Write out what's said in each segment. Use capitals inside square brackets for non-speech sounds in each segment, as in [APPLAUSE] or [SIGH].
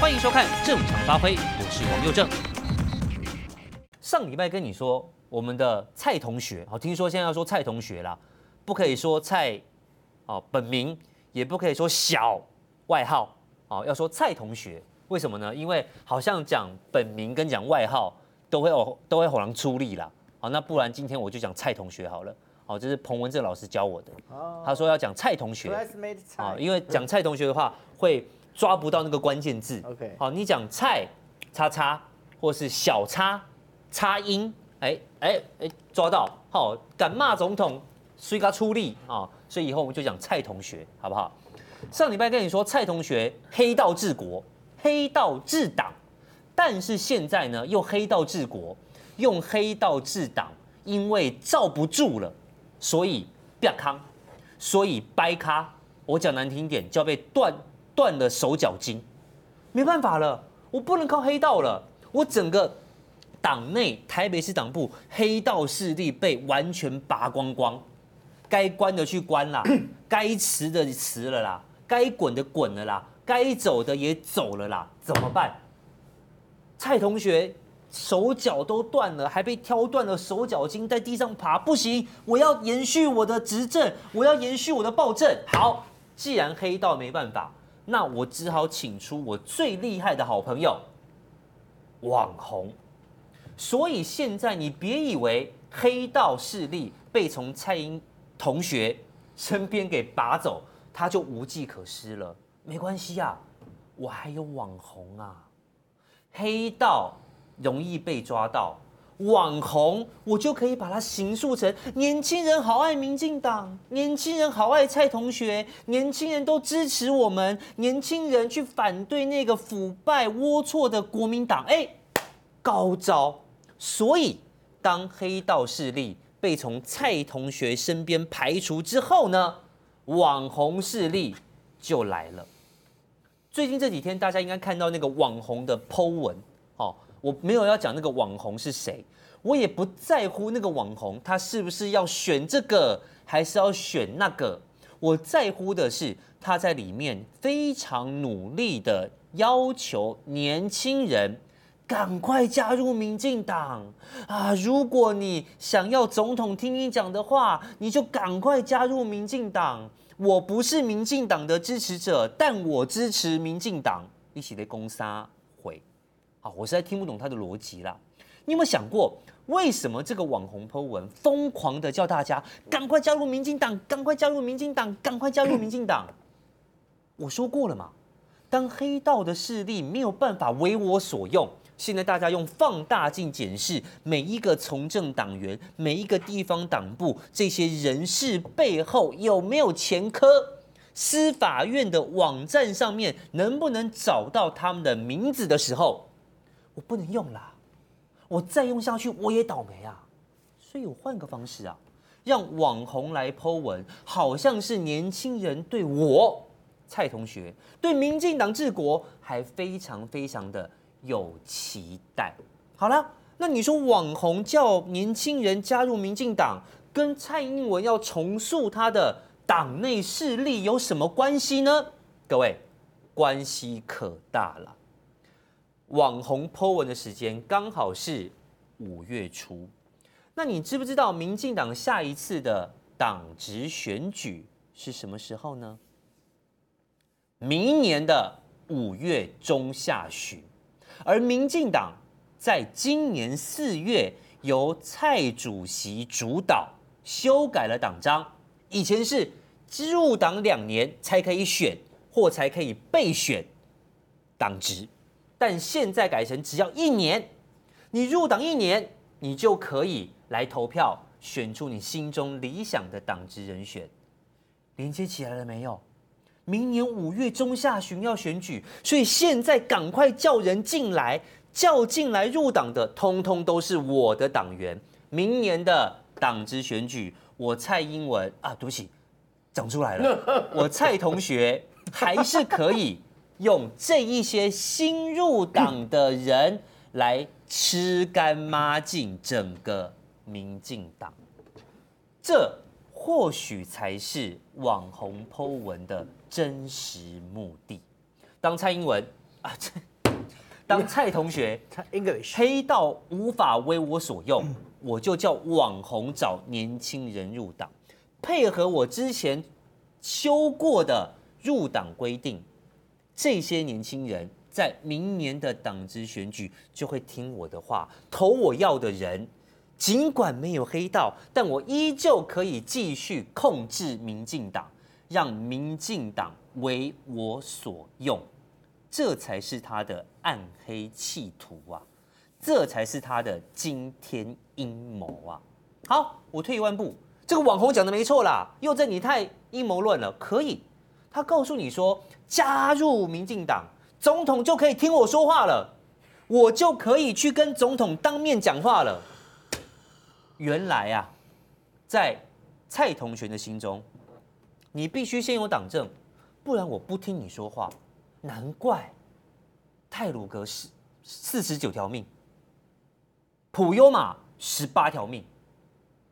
欢迎收看《正常发挥》，我是王佑正。上礼拜跟你说，我们的蔡同学，好，听说现在要说蔡同学啦，不可以说蔡，哦，本名，也不可以说小外号，哦，要说蔡同学。为什么呢？因为好像讲本名跟讲外号都会哦都会好像出力啦。好，那不然今天我就讲蔡同学好了。哦，这是彭文正老师教我的。他说要讲蔡同学。啊，因为讲蔡同学的话会抓不到那个关键字。OK。好，你讲蔡叉叉或是小叉叉音，哎哎哎，抓到。好，敢骂总统，所以他出力啊。所以以后我们就讲蔡同学，好不好？上礼拜跟你说蔡同学黑道治国。黑道治党，但是现在呢又黑道治国，用黑道治党，因为罩不住了，所以变康，所以掰咖。我讲难听点，就要被断断了手脚筋，没办法了，我不能靠黑道了，我整个党内台北市党部黑道势力被完全拔光光，该关的去关啦，[CLEARS THROAT] 该辞的辞了啦，该滚的滚了啦。该走的也走了啦，怎么办？蔡同学手脚都断了，还被挑断了手脚筋，在地上爬，不行！我要延续我的执政，我要延续我的暴政。好，既然黑道没办法，那我只好请出我最厉害的好朋友——网红。所以现在你别以为黑道势力被从蔡英同学身边给拔走，他就无计可施了。没关系啊，我还有网红啊。黑道容易被抓到，网红我就可以把它形塑成年轻人好爱民进党，年轻人好爱蔡同学，年轻人都支持我们，年轻人去反对那个腐败龌龊的国民党。哎，高招！所以当黑道势力被从蔡同学身边排除之后呢，网红势力就来了。最近这几天，大家应该看到那个网红的 Po 文，哦，我没有要讲那个网红是谁，我也不在乎那个网红他是不是要选这个还是要选那个，我在乎的是他在里面非常努力的要求年轻人赶快加入民进党啊！如果你想要总统听你讲的话，你就赶快加入民进党。我不是民进党的支持者，但我支持民进党。一起来攻杀回，好，我实在听不懂他的逻辑啦。你有没有想过，为什么这个网红 po 文疯狂的叫大家赶快加入民进党，赶快加入民进党，赶快加入民进党？我说过了嘛，当黑道的势力没有办法为我所用。现在大家用放大镜检视每一个从政党员、每一个地方党部这些人士背后有没有前科？司法院的网站上面能不能找到他们的名字的时候，我不能用啦，我再用下去我也倒霉啊！所以我换个方式啊，让网红来 po 文，好像是年轻人对我蔡同学、对民进党治国还非常非常的。有期待。好了，那你说网红叫年轻人加入民进党，跟蔡英文要重塑他的党内势力有什么关系呢？各位，关系可大了。网红 po 文的时间刚好是五月初，那你知不知道民进党下一次的党职选举是什么时候呢？明年的五月中下旬。而民进党在今年四月由蔡主席主导修改了党章，以前是入党两年才可以选或才可以备选党职，但现在改成只要一年，你入党一年，你就可以来投票选出你心中理想的党职人选，连接起来了没有？明年五月中下旬要选举，所以现在赶快叫人进来，叫进来入党的，通通都是我的党员。明年的党职选举，我蔡英文啊，对不起，讲出来了，[LAUGHS] 我蔡同学还是可以用这一些新入党的人来吃干抹净整个民进党。这。或许才是网红 Po 文的真实目的。当蔡英文啊，这当蔡同学 English 黑到无法为我所用，我就叫网红找年轻人入党，配合我之前修过的入党规定，这些年轻人在明年的党职选举就会听我的话，投我要的人。尽管没有黑道，但我依旧可以继续控制民进党，让民进党为我所用，这才是他的暗黑企图啊！这才是他的惊天阴谋啊！好，我退一万步，这个网红讲的没错啦，又在你太阴谋论了。可以，他告诉你说，加入民进党，总统就可以听我说话了，我就可以去跟总统当面讲话了。原来啊，在蔡同学的心中，你必须先有党政，不然我不听你说话。难怪泰鲁格是四十九条命，普悠玛十八条命，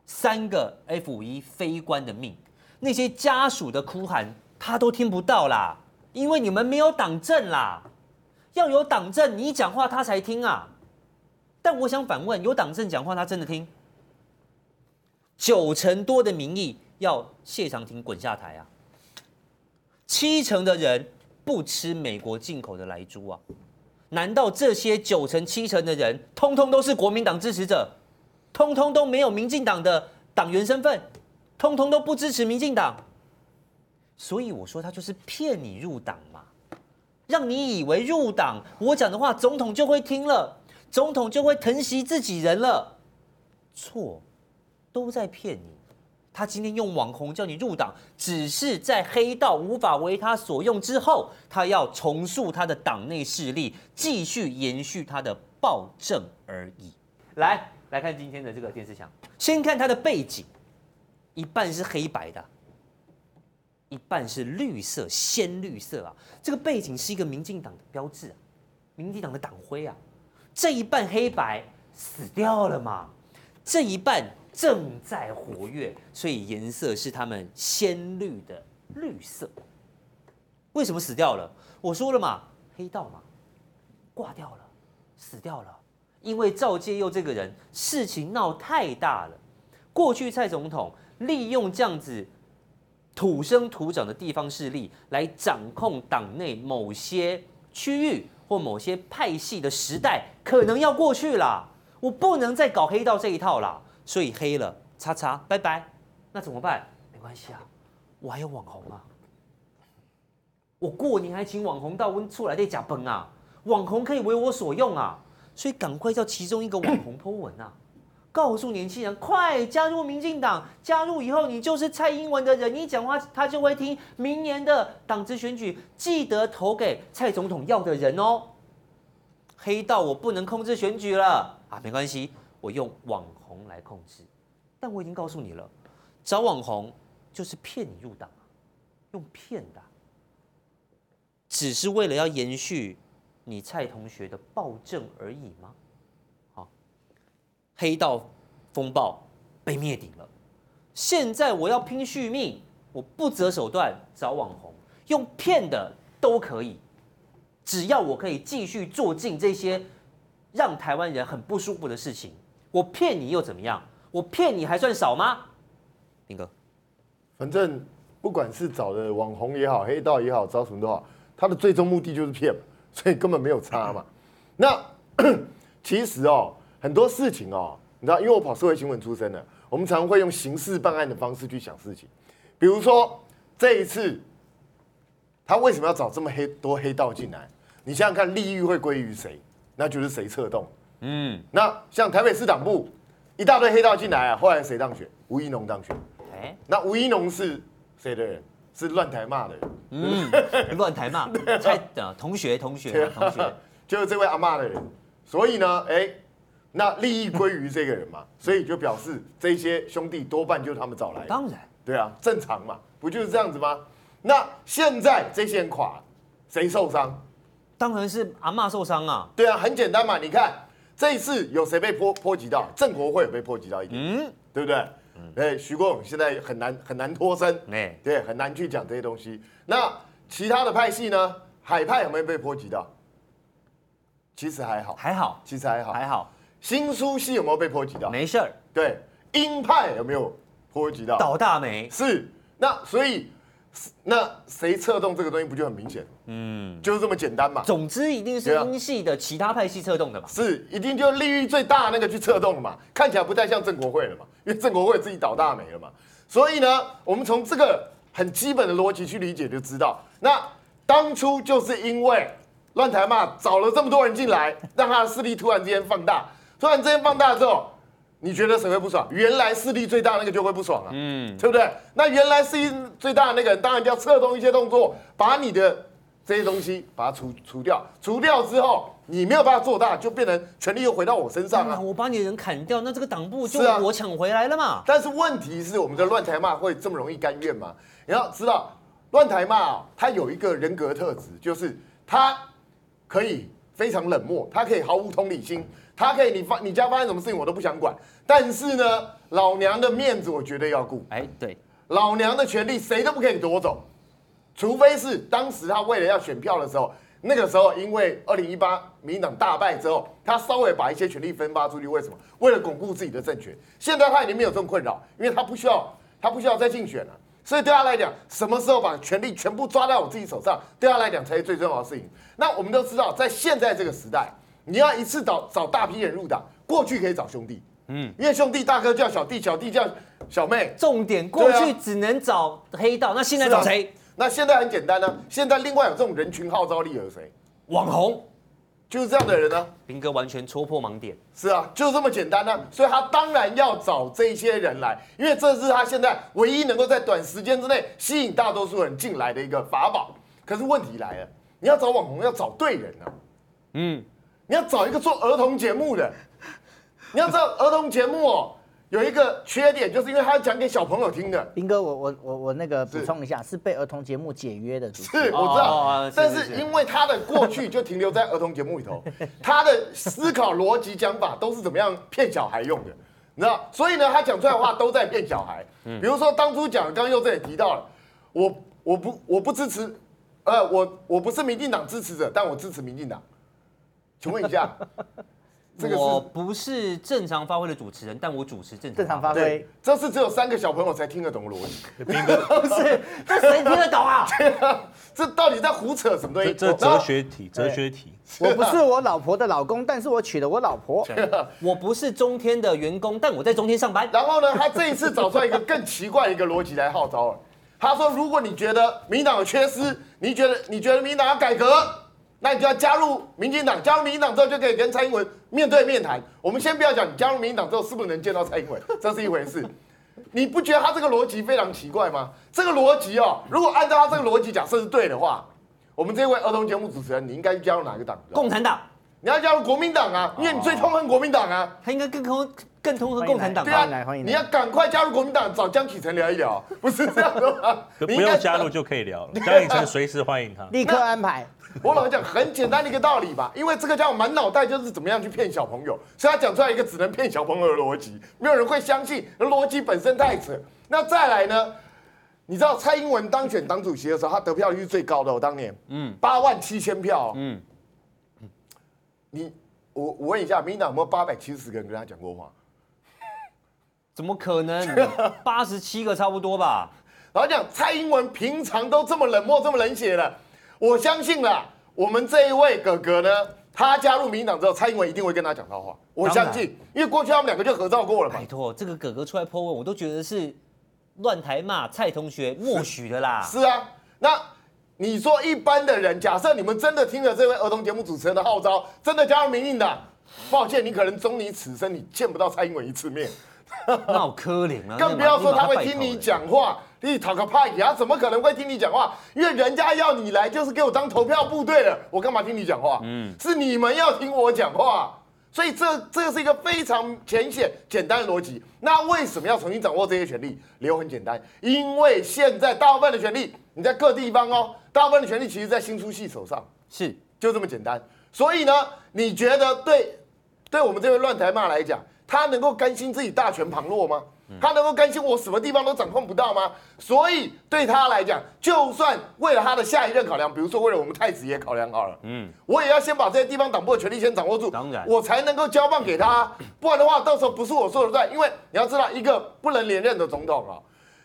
三个 F 五一非官的命，那些家属的哭喊他都听不到啦，因为你们没有党证啦。要有党证，你讲话他才听啊。但我想反问，有党证讲话他真的听？九成多的民意要谢长廷滚下台啊！七成的人不吃美国进口的莱猪啊！难道这些九成七成的人，通通都是国民党支持者，通通都没有民进党的党员身份，通通都不支持民进党？所以我说他就是骗你入党嘛，让你以为入党，我讲的话总统就会听了，总统就会疼惜自己人了，错。都在骗你，他今天用网红叫你入党，只是在黑道无法为他所用之后，他要重塑他的党内势力，继续延续他的暴政而已。来，来看今天的这个电视墙，先看他的背景，一半是黑白的，一半是绿色，鲜绿色啊，这个背景是一个民进党的标志啊，民进党的党徽啊，这一半黑白死掉了嘛，这一半。正在活跃，所以颜色是他们鲜绿的绿色。为什么死掉了？我说了嘛，黑道嘛，挂掉了，死掉了。因为赵介佑这个人事情闹太大了。过去蔡总统利用这样子土生土长的地方势力来掌控党内某些区域或某些派系的时代，可能要过去了。我不能再搞黑道这一套了。所以黑了，叉叉，拜拜。那怎么办？没关系啊，我还有网红啊。我过年还请网红到温出来的假崩啊，网红可以为我所用啊。所以赶快叫其中一个网红 po 文啊，告诉年轻人快加入民进党，加入以后你就是蔡英文的人，你讲话他就会听。明年的党职选举记得投给蔡总统要的人哦。黑道我不能控制选举了啊，没关系，我用网。红来控制，但我已经告诉你了，找网红就是骗你入党，用骗的，只是为了要延续你蔡同学的暴政而已吗？黑道风暴被灭顶了，现在我要拼续命，我不择手段找网红，用骗的都可以，只要我可以继续做尽这些让台湾人很不舒服的事情。我骗你又怎么样？我骗你还算少吗？斌哥，反正不管是找的网红也好，黑道也好，找什么都好，他的最终目的就是骗，所以根本没有差嘛。那 [COUGHS] 其实哦，很多事情哦，你知道，因为我跑社会新闻出身的，我们常会用刑事办案的方式去想事情。比如说这一次，他为什么要找这么黑多黑道进来？你想想看，利益会归于谁？那就是谁策动。嗯，那像台北市党部一大堆黑道进来啊，后来谁当选？吴怡农当选。哎，那吴怡农是谁的人？是乱台骂的人。嗯，乱台骂，[LAUGHS] 蔡的同学同学同学，[LAUGHS] 就是这位阿骂的人。所以呢，哎，那利益归于这个人嘛，所以就表示这些兄弟多半就是他们找来的。当然，对啊，正常嘛，不就是这样子吗？那现在这些人垮了，谁受伤？当然是阿嬷受伤啊。对啊，很简单嘛，你看。这一次有谁被波波及到？郑国会有被波及到一点，嗯，对不对？嗯，哎，徐国勇现在很难很难脱身，哎，对，很难去讲这些东西。那其他的派系呢？海派有没有被波及到？其实还好，还好，其实还好，还好。新书系有没有被波及到？没事儿。对，鹰派有没有波及到？倒大霉。是。那所以，那谁策动这个东西不就很明显？嗯，就是这么简单嘛。总之一定是鹰系的其他派系策动的嘛。是，一定就利益最大的那个去策动的嘛。看起来不太像郑国会了嘛，因为郑国会自己倒大霉了嘛。所以呢，我们从这个很基本的逻辑去理解，就知道，那当初就是因为乱台嘛找了这么多人进来，让他的势力突然之间放大。突然之间放大之后，你觉得谁会不爽？原来势力最大那个就会不爽啊，嗯，对不对？那原来势力最大的那个人，当然就要策动一些动作，把你的这些东西把它除除掉。除掉之后，你没有办法做大，就变成权力又回到我身上啊。我把你的人砍掉，那这个党部就我抢回来了嘛。啊、但是问题是，我们的乱台骂会这么容易甘愿吗？你要知道，乱台骂他有一个人格特质，就是他可以非常冷漠，他可以毫无同理心。他可以，你发你家发生什么事情我都不想管，但是呢，老娘的面子我绝对要顾。哎，对，老娘的权利谁都不可以夺走，除非是当时他为了要选票的时候，那个时候因为二零一八民进党大败之后，他稍微把一些权力分发出去，为什么？为了巩固自己的政权。现在他已经没有这种困扰，因为他不需要，他不需要再竞选了，所以对他来讲，什么时候把权力全部抓在我自己手上，对他来讲才是最重要的事情。那我们都知道，在现在这个时代。你要一次找找大批人入党，过去可以找兄弟，嗯，因为兄弟大哥叫小弟，小弟叫小妹。重点过去只能找黑道，那现在找谁？那现在很简单呢，现在另外有这种人群号召力有谁？网红，就是这样的人呢。林哥完全戳破盲点。是啊，就是这么简单呢。所以他当然要找这些人来，因为这是他现在唯一能够在短时间之内吸引大多数人进来的一个法宝。可是问题来了，你要找网红要找对人啊。嗯。你要找一个做儿童节目的，你要知道儿童节目哦，有一个缺点，就是因为他要讲给小朋友听的。斌哥，我我我我那个补充一下，是，是被儿童节目解约的主持人。是，我知道，哦、但是因为他的过去就停留在儿童节目里头，[LAUGHS] 他的思考逻辑讲法都是怎么样骗小孩用的，你知道？所以呢，他讲出来的话都在骗小孩。比如说当初讲，刚刚又这里提到了，我我不我不支持，呃，我我不是民进党支持者，但我支持民进党。请问一下，[LAUGHS] 这个我不是正常发挥的主持人，但我主持正常发挥。这是只有三个小朋友才听得懂的逻辑。不 [LAUGHS] 是，这谁听得懂 [LAUGHS] 啊？这到底在胡扯什么东西？这哲学题，哲学题。我不是我老婆的老公，但是我娶了我老婆。我不是中天的员工，但我在中天上班。然后呢，他这一次找出来一个更奇怪的一个逻辑来号召了。他说，如果你觉得民党有缺失，你觉得你觉得民党要改革。那你就要加入民进党，加入民进党之后就可以跟蔡英文面对面谈。我们先不要讲你加入民进党之后是不是能见到蔡英文，这是一回事。你不觉得他这个逻辑非常奇怪吗？这个逻辑哦，如果按照他这个逻辑假设是对的话，我们这位儿童节目主持人，你应该加入哪个党？共产党。你要加入国民党啊，因为你最痛恨国民党啊。他应该更痛更痛恨共产党。对啊，你要赶快加入国民党，找江启臣聊一聊，不是这样的吗？不用加入就可以聊了，[LAUGHS] 江启臣随时欢迎他，立刻安排。我老实讲，很简单的一个道理吧，因为这个叫满脑袋就是怎么样去骗小朋友，所以他讲出来一个只能骗小朋友的逻辑，没有人会相信，逻辑本身太扯。那再来呢？你知道蔡英文当选党主席的时候，他得票率是最高的，我当年，嗯，八万七千票，嗯，你我我问一下，民进党有没有八百七十个人跟他讲过话？怎么可能？八十七个差不多吧。[LAUGHS] 然后讲蔡英文平常都这么冷漠，这么冷血了。我相信啦，我们这一位哥哥呢，他加入民进党之后，蔡英文一定会跟他讲到话。我相信，因为过去他们两个就合照过了嘛。拜托，这个哥哥出来 po 文，我都觉得是乱台骂蔡同学默许的啦。是啊，那你说一般的人，假设你们真的听了这位儿童节目主持人的号召，真的加入民进党，抱歉，你可能终你此生你见不到蔡英文一次面。那好可怜啊！[LAUGHS] 更不要说他会听你讲话。你讨个派呀？怎么可能会听你讲话？因为人家要你来就是给我当投票部队的，我干嘛听你讲话？嗯，是你们要听我讲话，所以这这是一个非常浅显简单的逻辑。那为什么要重新掌握这些权利？理由很简单，因为现在大部分的权利你在各地方哦，大部分的权利其实在新书系手上，是就这么简单。所以呢，你觉得对对我们这位乱台骂来讲，他能够甘心自己大权旁落吗？他能够甘心我什么地方都掌控不到吗？所以对他来讲，就算为了他的下一任考量，比如说为了我们太子爷考量好了，嗯，我也要先把这些地方党部的权力先掌握住，当然，我才能够交棒给他，不然的话，到时候不是我说了算。因为你要知道，一个不能连任的总统啊，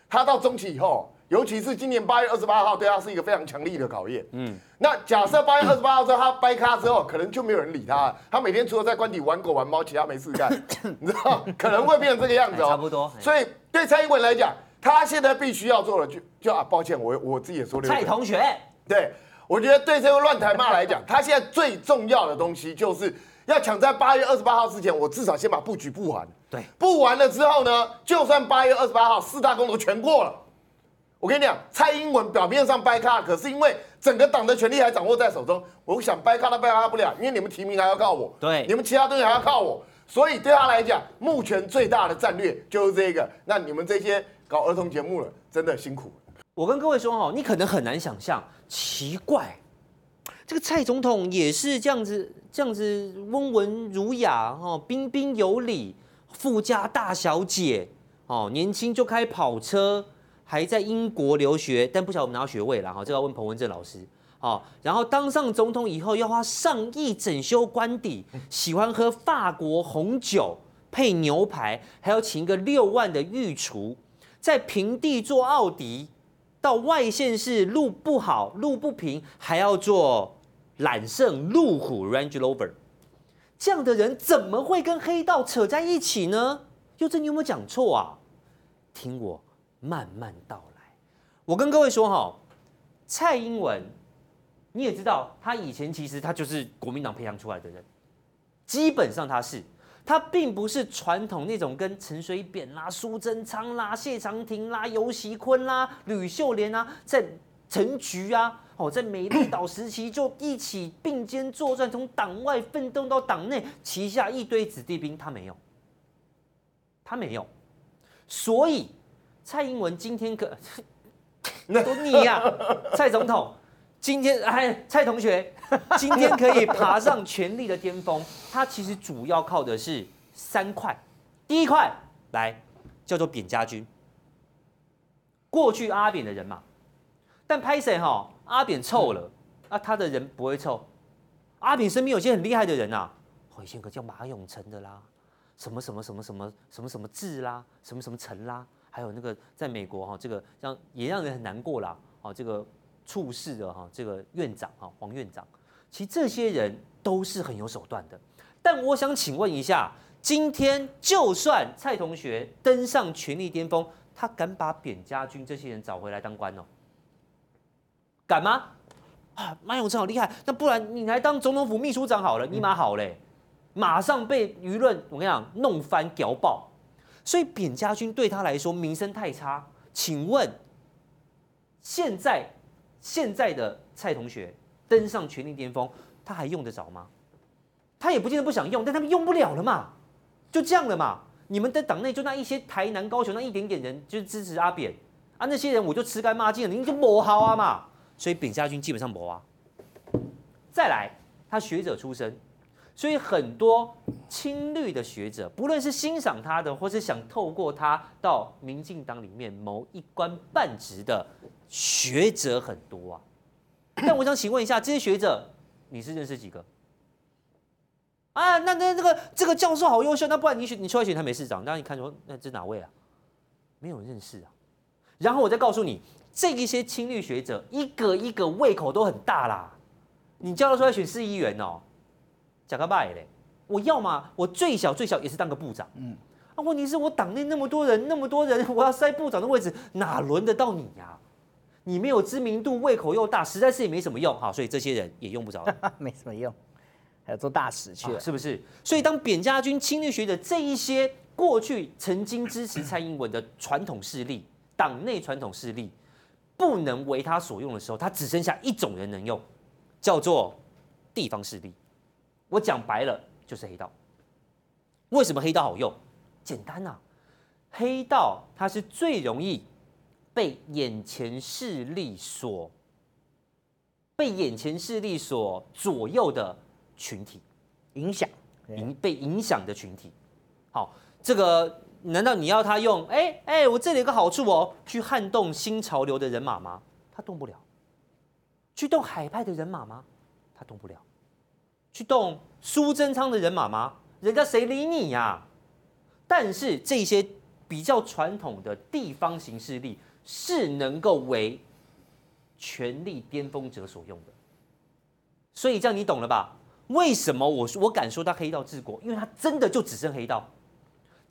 他到中期以后。尤其是今年八月二十八号，对他是一个非常强力的考验。嗯，那假设八月二十八号之后他掰咖之后，可能就没有人理他。他每天除了在官邸玩狗玩猫，其他没事干，[COUGHS] 你知道？可能会变成这个样子哦。差不多。所以对蔡英文来讲，他现在必须要做的就就啊，抱歉，我我自己也说了。蔡同学，对，我觉得对这个乱台骂来讲，他现在最重要的东西就是要抢在八月二十八号之前，我至少先把布局布完。对，布完了之后呢，就算八月二十八号四大公投全过了。我跟你讲，蔡英文表面上掰卡，可是因为整个党的权力还掌握在手中，我想掰卡都掰卡不了，因为你们提名还要靠我，对，你们其他东西还要靠我，所以对他来讲，目前最大的战略就是这个。那你们这些搞儿童节目了，真的辛苦。我跟各位说哈，你可能很难想象，奇怪，这个蔡总统也是这样子，这样子温文儒雅哈，彬彬有礼，富家大小姐哦，年轻就开跑车。还在英国留学，但不晓得我们拿到学位了哈，这要问彭文正老师。好，然后当上总统以后，要花上亿整修官邸，喜欢喝法国红酒配牛排，还要请一个六万的御厨，在平地做奥迪，到外县市路不好路不平，还要做揽胜路虎 Range Rover。这样的人怎么会跟黑道扯在一起呢？佑正，你有没有讲错啊？听我。慢慢道来，我跟各位说哈，蔡英文，你也知道，他以前其实他就是国民党培养出来的人，基本上他是，他并不是传统那种跟陈水扁啦、苏贞昌啦、谢长廷啦、游锡堃啦、吕秀莲啊，在陈菊啊，哦，在美丽岛时期就一起并肩作战，从党外奋斗到党内，旗下一堆子弟兵，他没有，他没有，所以。蔡英文今天可 [LAUGHS] 都你呀、啊，蔡总统今天哎，蔡同学 [LAUGHS] 今天可以爬上权力的巅峰，他其实主要靠的是三块。第一块来叫做扁家军，过去阿扁的人嘛，但拍谁哈？阿扁臭了，啊，他的人不会臭。阿扁身边有些很厉害的人啊，以前可叫马永成的啦，什么什么什么什么什么什么志啦，什么什么成啦。还有那个在美国哈，这个让也让人很难过啦。啊，这个处事的哈，这个院长哈，黄院长，其实这些人都是很有手段的。但我想请问一下，今天就算蔡同学登上权力巅峰，他敢把扁家军这些人找回来当官哦？敢吗？啊，马永成好厉害，那不然你来当总统府秘书长好了，你蛮好嘞，马上被舆论我跟你讲弄翻屌爆。所以扁家军对他来说名声太差，请问现在现在的蔡同学登上权力巅峰，他还用得着吗？他也不见得不想用，但他们用不了了嘛，就这样了嘛。你们的党内就那一些台南高雄那一点点人，就是支持阿扁啊，那些人我就吃干抹净了，你就抹好啊嘛。所以扁家军基本上抹啊。再来，他学者出身。所以很多亲绿的学者，不论是欣赏他的，或是想透过他到民进党里面谋一官半职的学者很多啊。[COUGHS] 但我想请问一下，这些学者你是认识几个？啊，那那这个这个教授好优秀，那不然你选你出来选台北市长，那你看说那这哪位啊？没有认识啊。然后我再告诉你，这一些亲绿学者一个一个胃口都很大啦。你叫他出来选市议员哦。讲个拜嘞，我要嘛，我最小最小也是当个部长。嗯，啊，问题是我党内那么多人，那么多人，[LAUGHS] 我要塞部长的位置，哪轮得到你呀？你没有知名度，胃口又大，实在是也没什么用。哈，所以这些人也用不着，[LAUGHS] 没什么用，还要做大使去了，是不是？所以当扁家军、侵略学者这一些过去曾经支持蔡英文的传统势力，党内传统势力不能为他所用的时候，他只剩下一种人能用，叫做地方势力。我讲白了就是黑道。为什么黑道好用？简单呐、啊，黑道它是最容易被眼前势力所被眼前势力所左右的群体影响，影被影响的群体。好，这个难道你要他用？哎、欸、哎、欸，我这里有个好处哦，去撼动新潮流的人马吗？他动不了。去动海派的人马吗？他动不了。去动苏贞昌的人马吗？人家谁理你呀、但是这些比较传统的地方型势力是能够为权力巅峰者所用的。所以这样你懂了吧？为什么我我敢说他黑道治国？因为他真的就只剩黑道。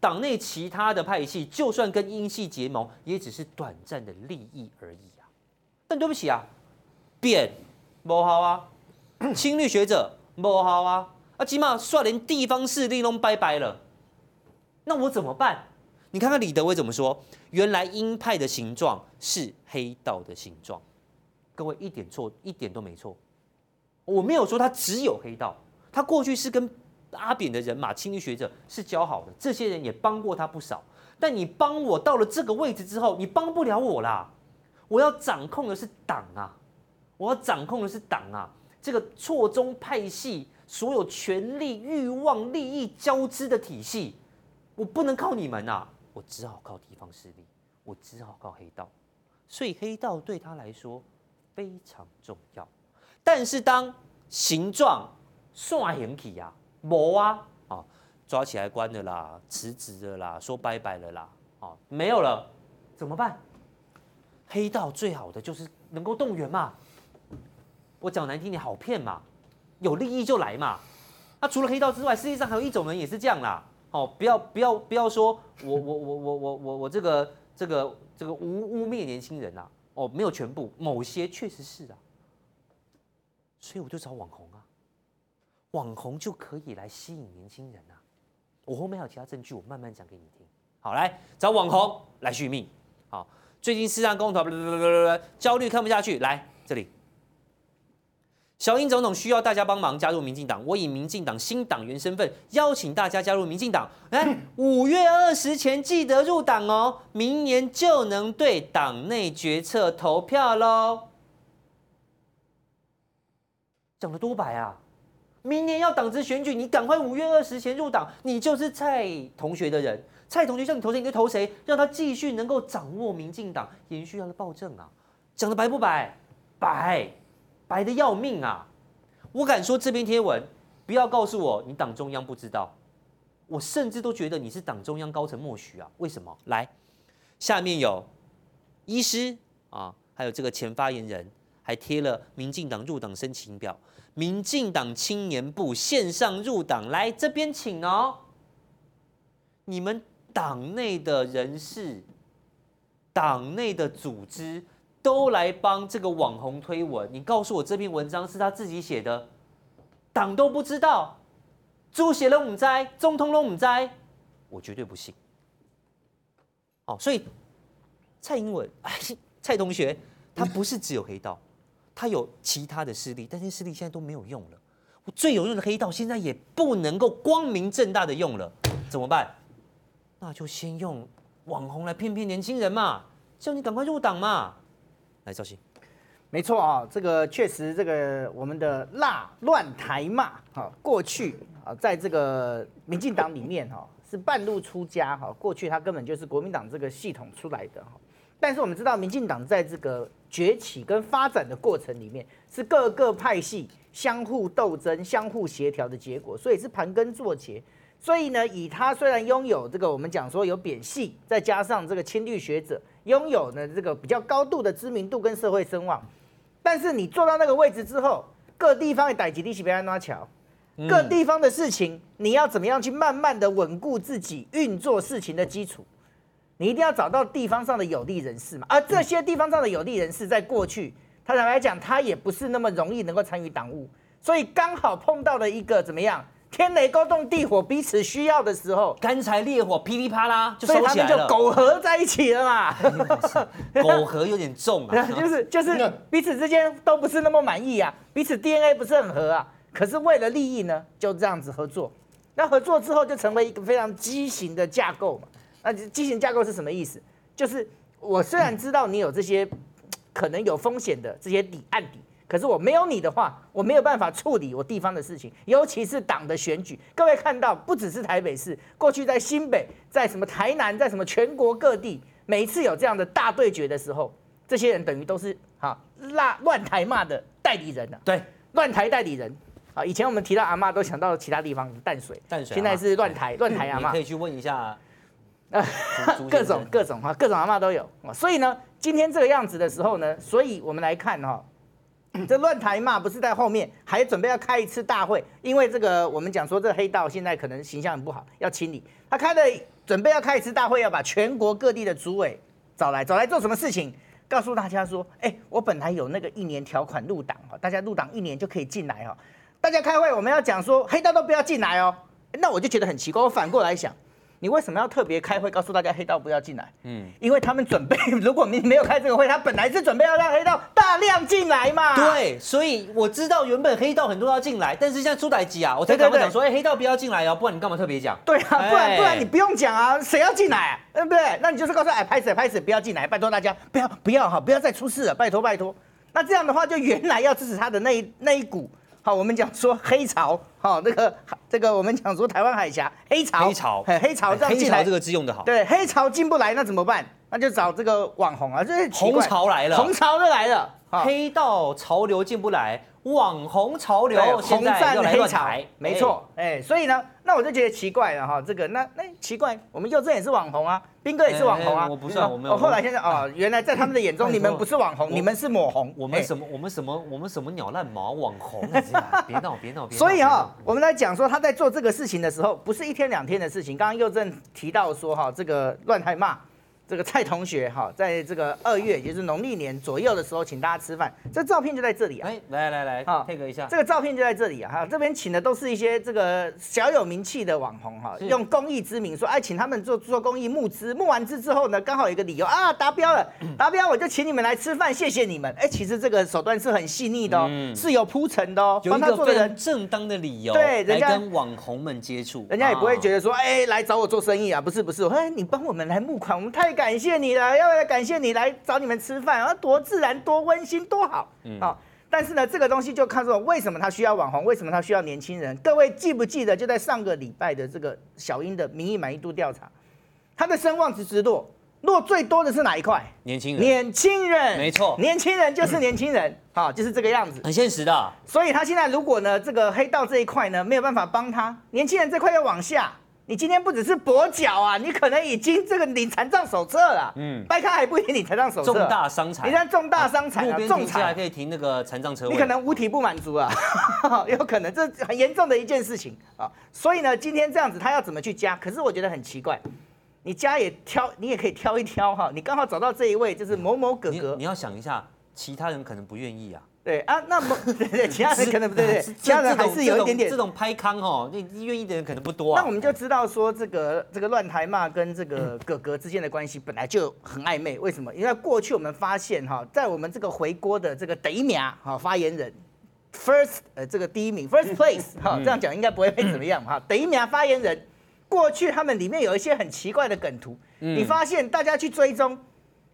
党内其他的派系，就算跟英系结盟，也只是短暂的利益而已啊。但对不起啊，变不好啊，亲绿学者不好啊，啊，起码算连地方势力都拜拜了。那我怎么办？你看看李德威怎么说？原来鹰派的形状是黑道的形状。各位一点错，一点都没错。我没有说他只有黑道，他过去是跟。阿扁的人马、青绿学者是交好的，这些人也帮过他不少。但你帮我到了这个位置之后，你帮不了我啦。我要掌控的是党啊，我要掌控的是党啊。这个错综派系、所有权力、欲望、利益交织的体系，我不能靠你们啊，我只好靠地方势力，我只好靠黑道。所以黑道对他来说非常重要。但是当形状刷形起啊。没啊，啊，抓起来关了啦，辞职了啦，说拜拜了啦，啊，没有了，怎么办？黑道最好的就是能够动员嘛。我讲难听点，好骗嘛，有利益就来嘛。那、除了黑道之外，世界上还有一种人也是这样啦。哦，不要不要不要说我我我我我我我这个这个这个污污蔑年轻人呐。哦，没有全部，某些确实是啊。所以我就找网红啊。网红就可以来吸引年轻人啊！我后面还有其他证据，我慢慢讲给你听。好，来找网红来续命。好，最近四大公投，焦虑看不下去，来这里。小英总统需要大家帮忙加入民进党，我以民进党新党员身份邀请大家加入民进党。来，[LAUGHS] 五月二十前记得入党哦，明年就能对党内决策投票喽。讲得多白啊！明年要党职选举，你赶快五月二十前入党，你就是蔡同学的人。蔡同学叫你投谁，你就投谁，让他继续能够掌握民进党，延续他的暴政啊！讲的白不白？白，白的要命啊！我敢说这篇贴文，不要告诉我你党中央不知道，我甚至都觉得你是党中央高层默许啊！为什么？来，下面有医师啊，还有这个前发言人，还贴了民进党入党申请表。民进党青年部线上入党，来这边请哦。你们党内的人士、党内的组织都来帮这个网红推文。你告诉我这篇文章是他自己写的，党都不知道，猪血龙母灾，中通龙五灾，我绝对不信。哦，所以蔡英文，[LAUGHS] 哎，蔡同学，他不是只有黑道。[LAUGHS] 他有其他的势力，但是势力现在都没有用了。我最有用的黑道现在也不能够光明正大的用了，怎么办？那就先用网红来骗骗年轻人嘛，叫你赶快入党嘛。来，赵鑫，没错啊，这个确实，这个我们的辣乱台骂，哈，过去啊，在这个民进党里面哈，是半路出家哈，过去他根本就是国民党这个系统出来的哈。但是我们知道，民进党在这个崛起跟发展的过程里面，是各个派系相互斗争、相互协调的结果，所以是盘根错节。所以呢，以他虽然拥有这个我们讲说有扁系，再加上这个亲绿学者，拥有呢这个比较高度的知名度跟社会声望，但是你坐到那个位置之后，各地方的代志你是要安拉桥，各地方的事情你要怎么样去慢慢的稳固自己运作事情的基础。你一定要找到地方上的有利人士嘛，而这些地方上的有利人士，在过去，他坦白讲，他也不是那么容易能够参与党务，所以刚好碰到了一个怎么样，天雷勾动地火，彼此需要的时候，干柴烈火，噼里啪啦就收起来了，所以他们就苟合在一起了嘛。[LAUGHS] 苟合有点重啊，[LAUGHS] 就是就是彼此之间都不是那么满意啊，彼此 DNA 不是很合啊，可是为了利益呢，就这样子合作，那合作之后就成为一个非常畸形的架构嘛。那畸形架构是什么意思？就是我虽然知道你有这些可能有风险的这些底案底，可是我没有你的话，我没有办法处理我地方的事情，尤其是党的选举。各位看到，不只是台北市，过去在新北，在什么台南，在什么全国各地，每一次有这样的大对决的时候，这些人等于都是哈乱乱台骂的代理人了。对，乱台代理人。啊，以前我们提到阿嬷，都想到其他地方淡水，淡水。现在是乱台，乱台阿嬷。可以去问一下。[LAUGHS] 各种各种哈，各种阿嬷都有。所以呢，今天这个样子的时候呢，所以我们来看哈，这乱台骂不是在后面，还准备要开一次大会，因为这个我们讲说这个黑道现在可能形象很不好，要清理。他开了准备要开一次大会，要把全国各地的主委找来，找来做什么事情？告诉大家说，哎，我本来有那个一年条款入党哈，大家入党一年就可以进来哈。大家开会，我们要讲说黑道都不要进来哦。那我就觉得很奇怪，我反过来想。你为什么要特别开会告诉大家黑道不要进来？嗯，因为他们准备，[LAUGHS] 如果你没有开这个会，他本来是准备要让黑道大量进来嘛。对，所以我知道原本黑道很多要进来，但是现在出代志啊，我才跟他们讲说，哎，黑道不要进来哦，不然你干嘛特别讲？对啊，不然不然你不用讲啊，谁要进来？对不对？那你就是告诉哎，拍死拍死，不要进来，拜托大家不要不要哈，不要再出事了，拜托拜托。那这样的话，就原来要支持他的那一 [LAUGHS] 那一股。好，我们讲说黑潮，好，那个这个我们讲说台湾海峡黑潮，黑潮，黑潮这样进来，黑潮这个字用的好。对，黑潮进不来，那怎么办？那就找这个网红啊，这是红潮来了，红潮就来了，黑道潮流进不来。网红潮流，红战黑潮，没错，哎，所以呢，那我就觉得奇怪了哈，这个那那奇怪，我们佑正也是网红啊，斌哥也是网红啊，我不算，我没有。后来现在哦，[LAUGHS] 原来在他们的眼中，你们不是网红，你们是抹红。我们什么？我们什么？我们什么鸟烂毛网红？[LAUGHS] 别闹，别闹，别闹。所以哈，我们来讲说他在做这个事情的时候，不是一天两天的事情。刚刚佑正提到说哈，这个乱台骂。这个蔡同学哈，在这个二月，也就是农历年左右的时候，请大家吃饭。这照片就在这里啊！哎，来来来，好，配合一下。这个照片就在这里啊！哈，这边请的都是一些这个小有名气的网红哈，用公益之名说，哎，请他们做做公益募资，募完资之后呢，刚好有一个理由啊，达标了，[CLEARS THROAT] 达标我就请你们来吃饭，谢谢你们。哎，其实这个手段是很细腻的哦，是有铺陈的哦，帮他做的人正当的理由，对，人家跟网红们接触，人家也不会觉得说，哎，来找我做生意啊，不是不是，哎，你帮我们来募款，我们太感谢你了。要来感谢你来找你们吃饭啊，多自然，多温馨，多好。嗯，好。但是呢，这个东西就看出为什么他需要网红，为什么他需要年轻人？各位记不记得，就在上个礼拜的这个小英的民意满意度调查，他的声望值直落，落最多的是哪一块？年轻人。年轻人，没错，年轻人就是年轻人，好，就是这个样子，很现实的。所以他现在如果呢，这个黑道这一块呢，没有办法帮他，年轻人这块要往下。你今天不只是跛脚啊，你可能已经这个领残障手册了。嗯，掰开还不一定领残障手册。重大伤残。你看重大伤残啊，重残还可以停那个残障车位。你可能五体不满足啊，[LAUGHS] 有可能这很严重的一件事情啊。所以呢，今天这样子他要怎么去加？可是我觉得很奇怪，你加也挑，你也可以挑一挑哈。你刚好找到这一位就是某某哥哥，你要想一下，其他人可能不愿意啊。对啊，那么 [LAUGHS] 对对，其他人可能不对对，其他人还是有一点点这种拍康哦，那愿意的人可能不多啊。那我们就知道说，这个这个乱台骂跟这个哥哥之间的关系本来就很暧昧。为什么？因为过去我们发现哈，在我们这个回锅的这个第一名哈发言人，first 呃这个第一名 first place [LAUGHS] 哈，这样讲应该不会被怎么样哈。等一名发言人，过去他们里面有一些很奇怪的梗图，你发现大家去追踪，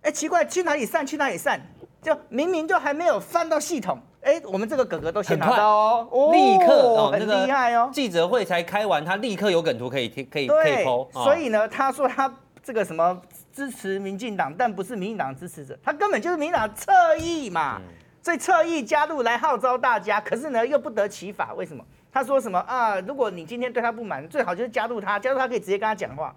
哎，奇怪去哪里散去哪里散。就明明就还没有翻到系统，哎，我们这个哥哥都先拿到哦，哦立刻哦，很厉害哦。记者会才开完，他立刻有梗图可以贴，可以可以 po。所以呢，他说他这个什么支持民进党，但不是民进党支持者，他根本就是民进党侧翼嘛。嗯、所以侧翼加入来号召大家，可是呢又不得其法，为什么？他说什么啊？如果你今天对他不满，最好就是加入他，加入他可以直接跟他讲话。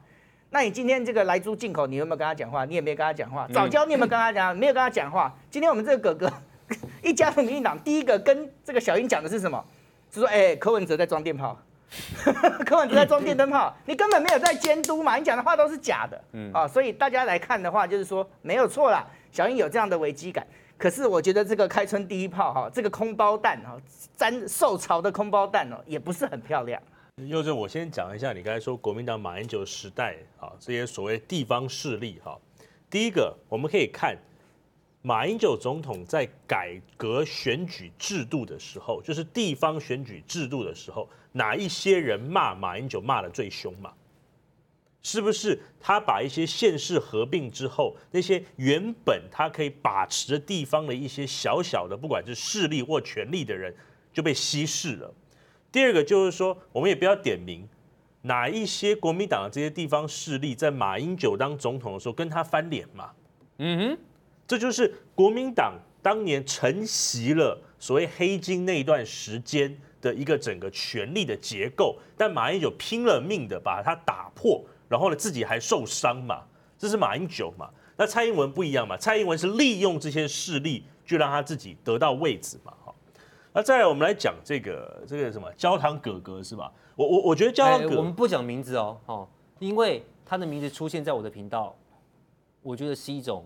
那你今天这个来猪进口，你有没有跟他讲话？你也没有跟他讲话。早教你有没有跟他讲？[LAUGHS] 没有跟他讲话。今天我们这个哥哥 [LAUGHS] 一加入民进党，第一个跟这个小英讲的是什么？是说，哎、欸，柯文哲在装电炮，[LAUGHS] 柯文哲在装电灯泡，[COUGHS] 你根本没有在监督嘛，你讲的话都是假的。嗯啊，所以大家来看的话，就是说没有错啦，小英有这样的危机感。可是我觉得这个开春第一炮哈，这个空包弹哈，沾受潮的空包弹哦，也不是很漂亮。又是我先讲一下，你刚才说国民党马英九时代啊，这些所谓地方势力哈。第一个，我们可以看马英九总统在改革选举制度的时候，就是地方选举制度的时候，哪一些人骂马英九骂得最凶嘛？是不是他把一些县市合并之后，那些原本他可以把持的地方的一些小小的，不管是势力或权力的人，就被稀释了？第二个就是说，我们也不要点名哪一些国民党的这些地方势力，在马英九当总统的时候跟他翻脸嘛？嗯哼，这就是国民党当年承袭了所谓黑金那一段时间的一个整个权力的结构，但马英九拼了命的把它打破。然后呢，自己还受伤嘛？这是马英九嘛？那蔡英文不一样嘛？蔡英文是利用这些势力，就让他自己得到位置嘛？哈。那再来，我们来讲这个这个什么焦糖哥哥是吧？我我我觉得焦糖哥哥，我们不讲名字哦，哦，因为他的名字出现在我的频道，我觉得是一种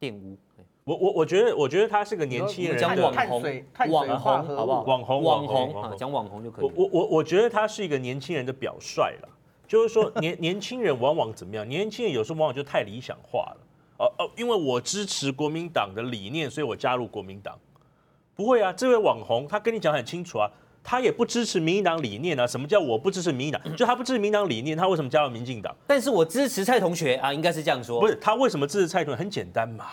玷污。我我我觉得我觉得他是个年轻人，讲网红，网红好不好？网红网红啊，讲网红就可以。我我我我觉得他是一个年轻人的表率了。就是说年 [LAUGHS] 年轻人往往怎么样？年轻人有时候往往就太理想化了。哦哦，因为我支持国民党的理念，所以我加入国民党。不会啊，这位网红他跟你讲很清楚啊，他也不支持民进党理念啊。什么叫我不支持民进党？[COUGHS] 就他不支持民进党理念，他为什么加入民进党？但是我支持蔡同学啊，应该是这样说。不是他为什么支持蔡同学？很简单嘛，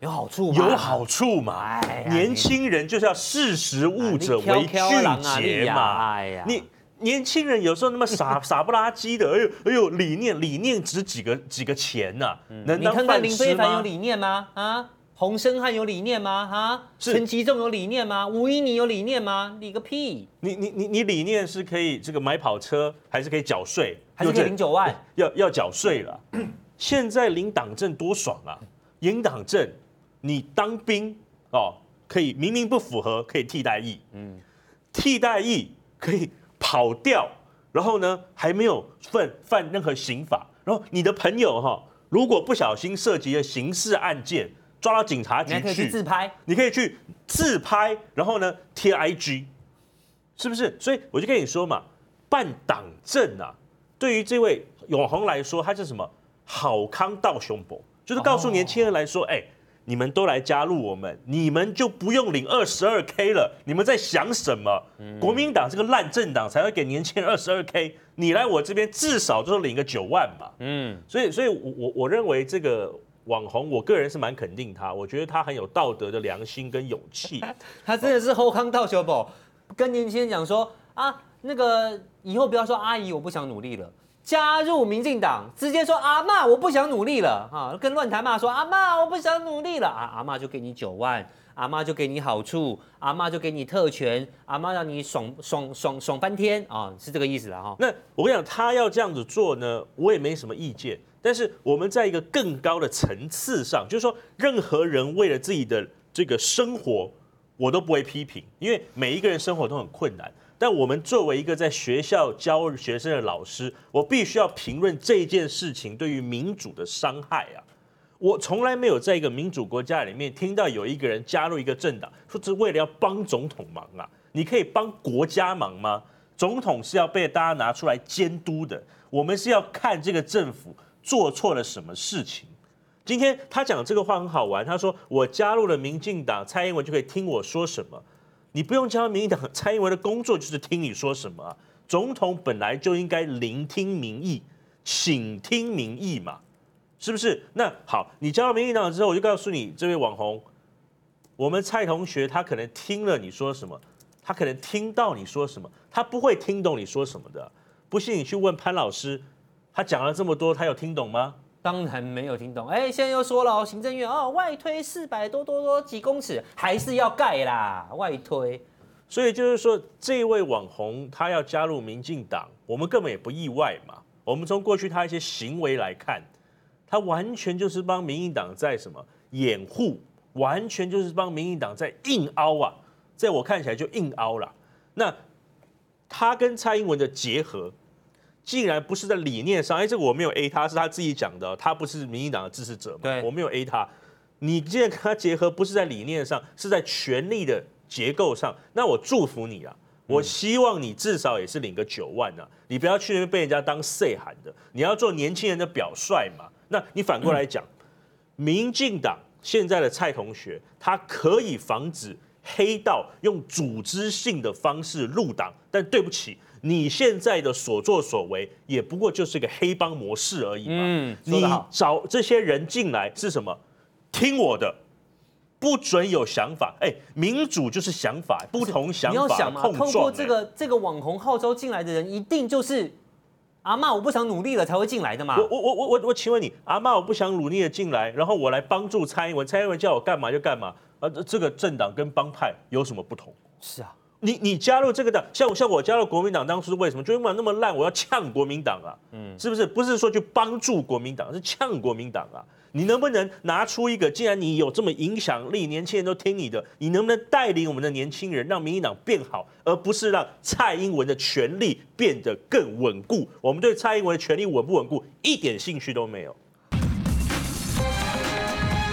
有好处，有好处嘛。哎年轻人就是要识时务者为俊杰嘛。哎呀，你。年轻人有时候那么傻 [COUGHS] 傻不拉几的，哎呦哎呦，理念理念值几个几个钱呐、啊？嗯、能当饭吃吗？你看看林非凡有理念吗？啊，洪生汉有理念吗？哈，陈吉仲有理念吗？吴怡妮有理念吗？理个屁！你你你你理念是可以这个买跑车，还是可以缴税？还是可以领九万？[LAUGHS] 要要缴税了。[COUGHS] 现在领党证多爽啊！领党证，你当兵哦，可以明明不符合，可以替代役。嗯，替代役可以。跑掉，然后呢，还没有犯犯任何刑法，然后你的朋友哈，如果不小心涉及了刑事案件，抓到警察局去，你可以去自拍，你可以去自拍，然后呢贴 IG，是不是？所以我就跟你说嘛，办党证啊，对于这位永红来说，他是什么好康到胸脯，就是告诉年轻人来说，哎、你们都来加入我们，你们就不用领二十二 K 了。你们在想什么？嗯、国民党这个烂政党才会给年轻人二十二 K。你来我这边至少就是领个九万嘛。嗯，所以，所以我我我认为这个网红，我个人是蛮肯定他。我觉得他很有道德的良心跟勇气。[LAUGHS] 他真的是后康道小宝，跟年轻人讲说啊，那个以后不要说阿姨，我不想努力了。加入民进党，直接说阿嬷我不想努力了啊！跟乱台骂说阿嬷我不想努力了啊！阿嬷就给你九万，阿嬷就给你好处，阿嬷就给你特权，阿嬷让你爽爽爽爽翻天啊！是这个意思了哈。那我跟你讲，他要这样子做呢，我也没什么意见。但是我们在一个更高的层次上，就是说，任何人为了自己的这个生活，我都不会批评，因为每一个人生活都很困难。但我们作为一个在学校教学生的老师，我必须要评论这件事情对于民主的伤害啊！我从来没有在一个民主国家里面听到有一个人加入一个政党，说是为了要帮总统忙啊！你可以帮国家忙吗？总统是要被大家拿出来监督的，我们是要看这个政府做错了什么事情。今天他讲这个话很好玩，他说我加入了民进党，蔡英文就可以听我说什么。你不用加入民进党，蔡英文的工作就是听你说什么。总统本来就应该聆听民意，请听民意嘛，是不是？那好，你加入民进党之后，我就告诉你，这位网红，我们蔡同学他可能听了你说什么，他可能听到你说什么，他不会听懂你说什么的。不信你去问潘老师，他讲了这么多，他有听懂吗？当然没有听懂，哎，现在又说了，行政院哦，外推四百多多多几公尺，还是要盖啦，外推。所以就是说，这位网红他要加入民进党，我们根本也不意外嘛。我们从过去他一些行为来看，他完全就是帮民进党在什么掩护，完全就是帮民进党在硬凹啊，在我看起来就硬凹了。那他跟蔡英文的结合。竟然不是在理念上，哎，这个我没有 A 他，是他自己讲的，他不是民进党的支持者嘛？对，我没有 A 他。你既然跟他结合，不是在理念上，是在权力的结构上，那我祝福你啊！我希望你至少也是领个九万啊！你不要去那边被人家当岁寒的，你要做年轻人的表率嘛。那你反过来讲，民进党现在的蔡同学，他可以防止黑道用组织性的方式入党，但对不起。你现在的所作所为也不过就是一个黑帮模式而已嘛。嗯，你找这些人进来是什么？听我的，不准有想法。哎，民主就是想法，不同想法你要想嘛，碰撞。透过这哎个这个网红号召进来的人，一定就是阿妈我不想努力了才会进来的嘛。我我我我我我请问你，阿妈我不想努力的进来，然后我来帮助蔡英文，蔡英文叫我干嘛就干嘛。啊，这这个政党跟帮派有什么不同？是啊，你你加入这个党，像我像我加入国民党，当初是为什么？国民党那么烂，我要呛国民党啊，嗯，是不是？不是说去帮助国民党，是呛国民党啊。你能不能拿出一个？既然你有这么影响力，年轻人都听你的，你能不能带领我们的年轻人，让民进党变好，而不是让蔡英文的权力变得更稳固？我们对蔡英文的权力稳不稳固一点兴趣都没有。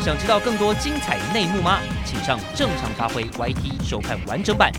想知道更多精彩内幕吗？请上正常发挥 YT 收看完整版。